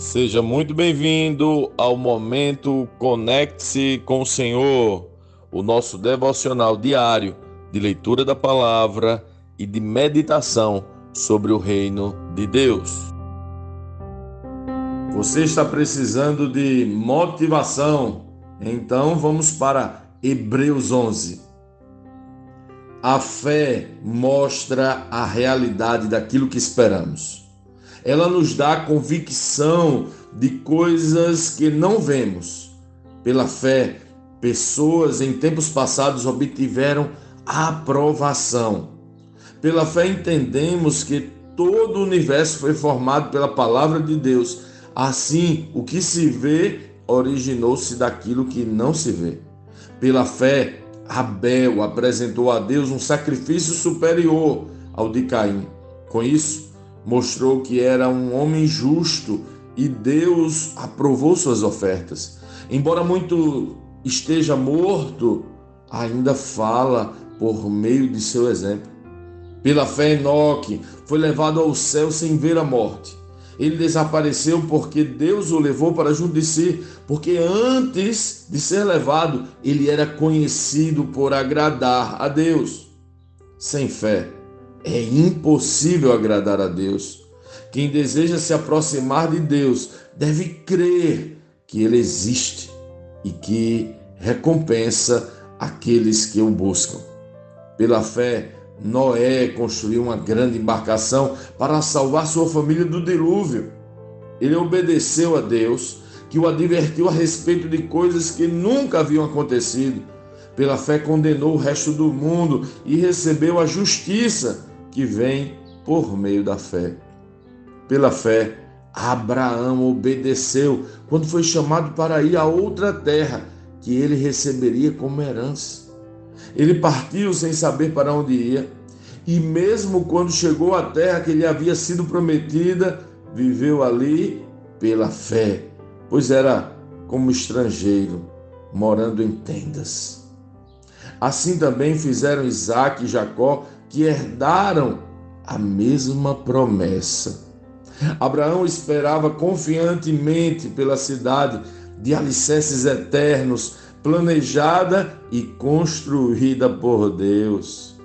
Seja muito bem-vindo ao momento Conecte-se com o Senhor, o nosso devocional diário de leitura da palavra e de meditação sobre o reino de Deus. Você está precisando de motivação? Então vamos para Hebreus 11. A fé mostra a realidade daquilo que esperamos ela nos dá convicção de coisas que não vemos. Pela fé, pessoas em tempos passados obtiveram aprovação. Pela fé, entendemos que todo o universo foi formado pela palavra de Deus. Assim, o que se vê originou-se daquilo que não se vê. Pela fé, Abel apresentou a Deus um sacrifício superior ao de Caim. Com isso, mostrou que era um homem justo e Deus aprovou suas ofertas. Embora muito esteja morto, ainda fala por meio de seu exemplo. Pela fé, Enoque foi levado ao céu sem ver a morte. Ele desapareceu porque Deus o levou para junto de si, porque antes de ser levado, ele era conhecido por agradar a Deus. Sem fé, é impossível agradar a Deus. Quem deseja se aproximar de Deus deve crer que Ele existe e que recompensa aqueles que o buscam. Pela fé, Noé construiu uma grande embarcação para salvar sua família do dilúvio. Ele obedeceu a Deus, que o advertiu a respeito de coisas que nunca haviam acontecido. Pela fé, condenou o resto do mundo e recebeu a justiça que vem por meio da fé. Pela fé, Abraão obedeceu quando foi chamado para ir a outra terra que ele receberia como herança. Ele partiu sem saber para onde ia, e mesmo quando chegou à terra que lhe havia sido prometida, viveu ali pela fé, pois era como estrangeiro, morando em tendas. Assim também fizeram Isaac e Jacó que herdaram a mesma promessa. Abraão esperava confiantemente pela cidade de alicerces eternos, planejada e construída por Deus.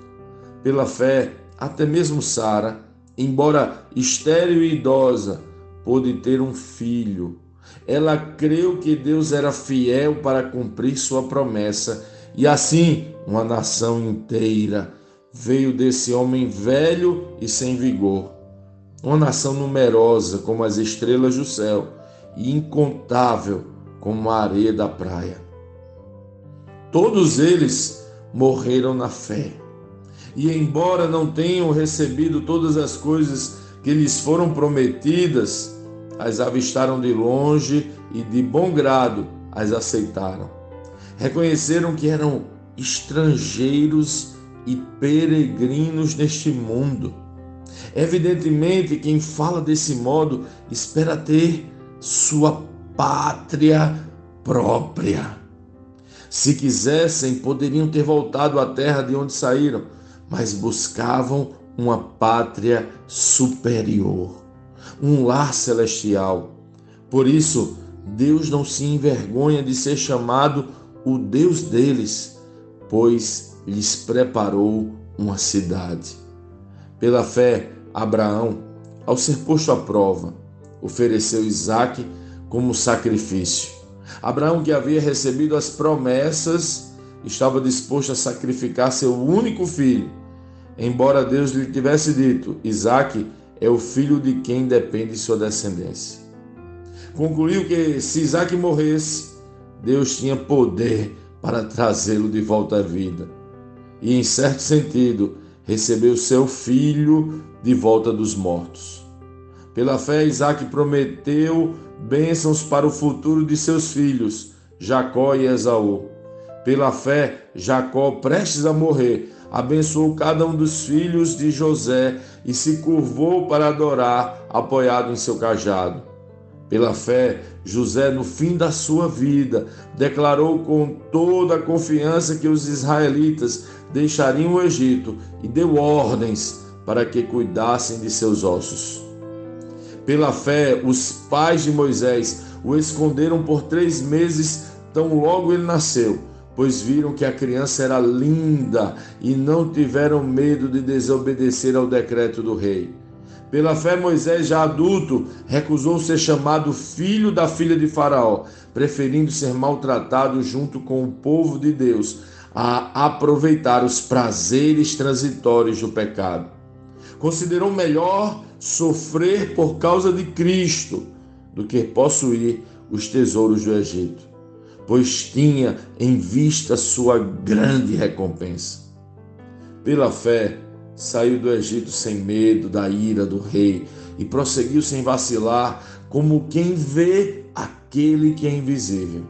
Pela fé, até mesmo Sara, embora estéril e idosa, pôde ter um filho. Ela creu que Deus era fiel para cumprir sua promessa, e assim uma nação inteira veio desse homem velho e sem vigor. Uma nação numerosa como as estrelas do céu e incontável como a areia da praia. Todos eles morreram na fé. E embora não tenham recebido todas as coisas que lhes foram prometidas, as avistaram de longe e de bom grado as aceitaram. Reconheceram que eram estrangeiros e peregrinos neste mundo. Evidentemente, quem fala desse modo espera ter sua pátria própria. Se quisessem, poderiam ter voltado à terra de onde saíram, mas buscavam uma pátria superior, um lar celestial. Por isso, Deus não se envergonha de ser chamado o Deus deles, pois lhes preparou uma cidade. Pela fé, Abraão, ao ser posto à prova, ofereceu Isaque como sacrifício. Abraão, que havia recebido as promessas, estava disposto a sacrificar seu único filho, embora Deus lhe tivesse dito: Isaque é o filho de quem depende sua descendência. Concluiu que se Isaque morresse, Deus tinha poder para trazê-lo de volta à vida e, em certo sentido, recebeu seu filho de volta dos mortos. Pela fé, Isaac prometeu bênçãos para o futuro de seus filhos, Jacó e Esaú. Pela fé, Jacó, prestes a morrer, abençoou cada um dos filhos de José e se curvou para adorar, apoiado em seu cajado. Pela fé, José, no fim da sua vida, declarou com toda a confiança que os israelitas deixariam o Egito e deu ordens para que cuidassem de seus ossos. Pela fé, os pais de Moisés o esconderam por três meses, tão logo ele nasceu, pois viram que a criança era linda e não tiveram medo de desobedecer ao decreto do rei. Pela fé, Moisés, já adulto, recusou ser chamado filho da filha de Faraó, preferindo ser maltratado junto com o povo de Deus, a aproveitar os prazeres transitórios do pecado. Considerou melhor sofrer por causa de Cristo do que possuir os tesouros do Egito, pois tinha em vista sua grande recompensa. Pela fé, saiu do Egito sem medo da ira do rei e prosseguiu sem vacilar, como quem vê aquele que é invisível.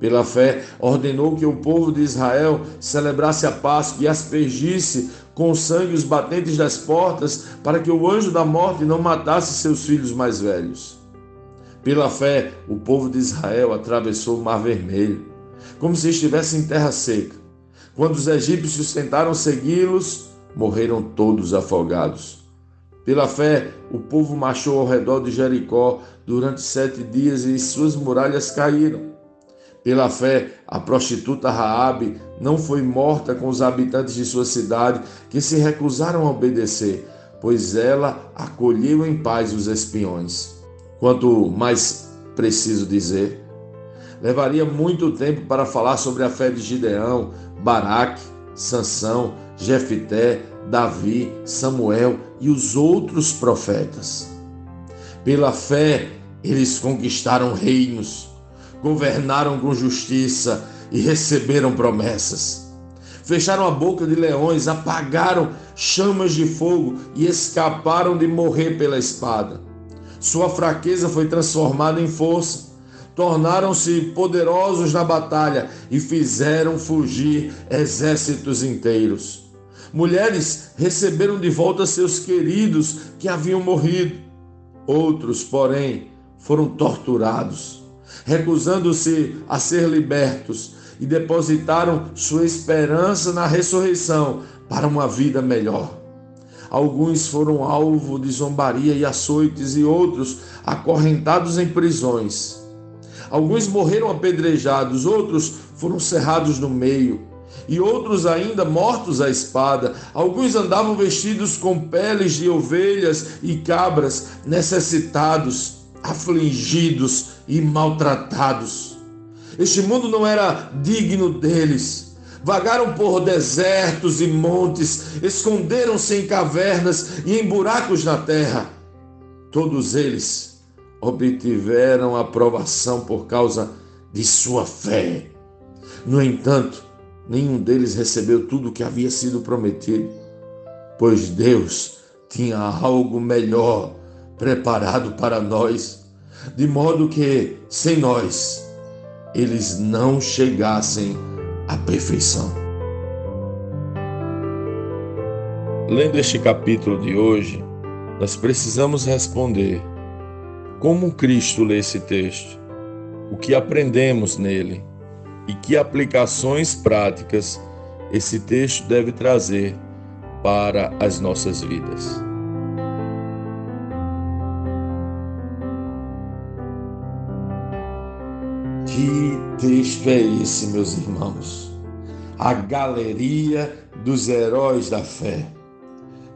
Pela fé, ordenou que o povo de Israel celebrasse a Páscoa e aspergisse com sangue os batentes das portas, para que o anjo da morte não matasse seus filhos mais velhos. Pela fé, o povo de Israel atravessou o Mar Vermelho, como se estivesse em terra seca. Quando os egípcios tentaram segui-los, morreram todos afogados. Pela fé, o povo marchou ao redor de Jericó durante sete dias e suas muralhas caíram. Pela fé, a prostituta Raabe não foi morta com os habitantes de sua cidade que se recusaram a obedecer, pois ela acolheu em paz os espiões. Quanto mais preciso dizer, levaria muito tempo para falar sobre a fé de Gideão, Baraque, Sansão, Jefité, Davi, Samuel e os outros profetas. Pela fé, eles conquistaram reinos, governaram com justiça e receberam promessas. Fecharam a boca de leões, apagaram chamas de fogo e escaparam de morrer pela espada. Sua fraqueza foi transformada em força. Tornaram-se poderosos na batalha e fizeram fugir exércitos inteiros. Mulheres receberam de volta seus queridos que haviam morrido. Outros, porém, foram torturados, recusando-se a ser libertos e depositaram sua esperança na ressurreição para uma vida melhor. Alguns foram alvo de zombaria e açoites, e outros acorrentados em prisões. Alguns morreram apedrejados, outros foram cerrados no meio e outros ainda mortos à espada. Alguns andavam vestidos com peles de ovelhas e cabras, necessitados, afligidos e maltratados. Este mundo não era digno deles. Vagaram por desertos e montes, esconderam-se em cavernas e em buracos na terra. Todos eles obtiveram aprovação por causa de sua fé. No entanto, nenhum deles recebeu tudo o que havia sido prometido, pois Deus tinha algo melhor preparado para nós, de modo que, sem nós, eles não chegassem à perfeição. Lendo este capítulo de hoje, nós precisamos responder como Cristo lê esse texto, o que aprendemos nele e que aplicações práticas esse texto deve trazer para as nossas vidas. Que texto é esse, meus irmãos? A galeria dos heróis da fé.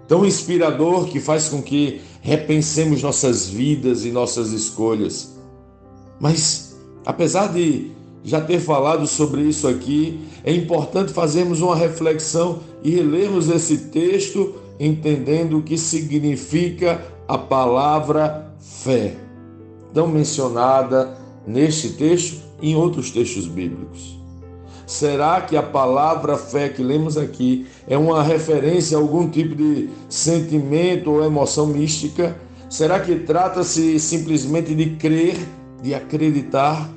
Tão inspirador que faz com que repensemos nossas vidas e nossas escolhas. Mas, apesar de já ter falado sobre isso aqui, é importante fazermos uma reflexão e relermos esse texto entendendo o que significa a palavra fé, tão mencionada neste texto e em outros textos bíblicos. Será que a palavra fé que lemos aqui é uma referência a algum tipo de sentimento ou emoção mística? Será que trata-se simplesmente de crer, de acreditar?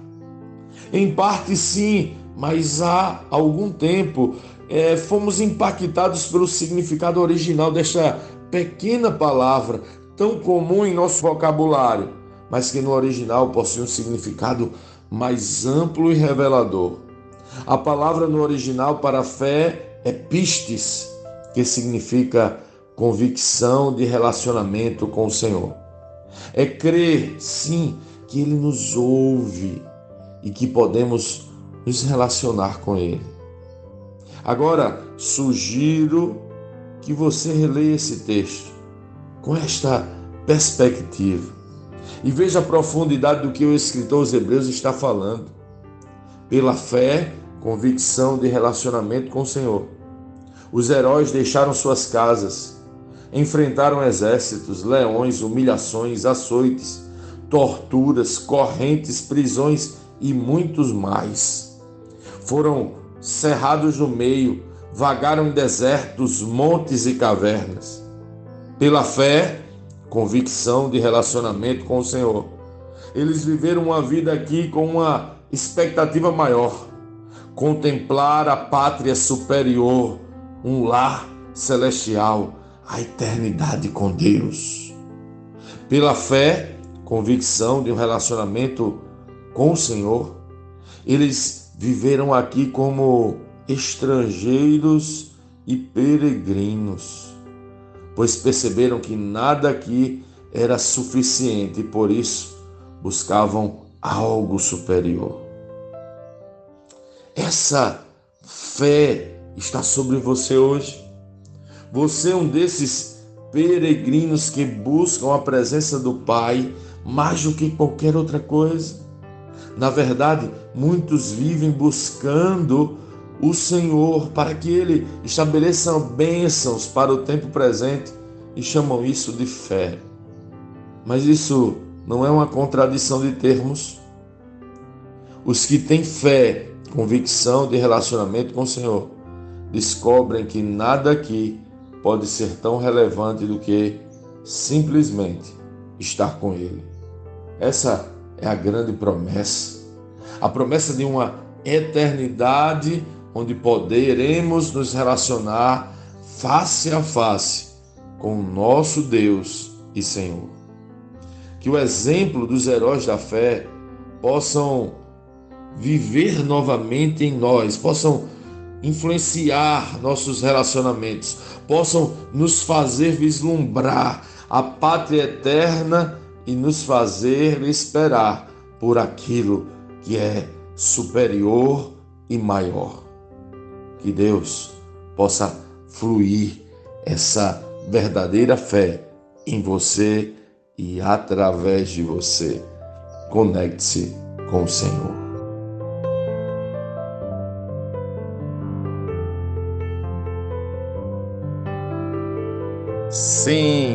Em parte, sim, mas há algum tempo é, fomos impactados pelo significado original desta pequena palavra, tão comum em nosso vocabulário, mas que no original possui um significado mais amplo e revelador. A palavra no original para fé é pistes, que significa convicção de relacionamento com o Senhor. É crer, sim, que Ele nos ouve e que podemos nos relacionar com Ele. Agora, sugiro que você releia esse texto com esta perspectiva e veja a profundidade do que o escritor aos Hebreus está falando. Pela fé, convicção de relacionamento com o Senhor. Os heróis deixaram suas casas, enfrentaram exércitos, leões, humilhações, açoites, torturas, correntes, prisões e muitos mais. Foram cerrados no meio, vagaram em desertos, montes e cavernas. Pela fé, convicção de relacionamento com o Senhor. Eles viveram uma vida aqui com uma expectativa maior, contemplar a pátria superior, um lar celestial, a eternidade com Deus. Pela fé, convicção de um relacionamento com o Senhor, eles viveram aqui como estrangeiros e peregrinos pois perceberam que nada aqui era suficiente e por isso buscavam algo superior. Essa fé está sobre você hoje. Você é um desses peregrinos que buscam a presença do Pai mais do que qualquer outra coisa. Na verdade, muitos vivem buscando o Senhor para que Ele estabeleça bênçãos para o tempo presente e chamam isso de fé. Mas isso não é uma contradição de termos. Os que têm fé, convicção de relacionamento com o Senhor, descobrem que nada aqui pode ser tão relevante do que simplesmente estar com Ele. Essa é a grande promessa. A promessa de uma eternidade onde poderemos nos relacionar face a face com o nosso Deus e Senhor. Que o exemplo dos heróis da fé possam viver novamente em nós, possam influenciar nossos relacionamentos, possam nos fazer vislumbrar a pátria eterna e nos fazer esperar por aquilo que é superior e maior que Deus possa fluir essa verdadeira fé em você e através de você. Conecte-se com o Senhor. Sim,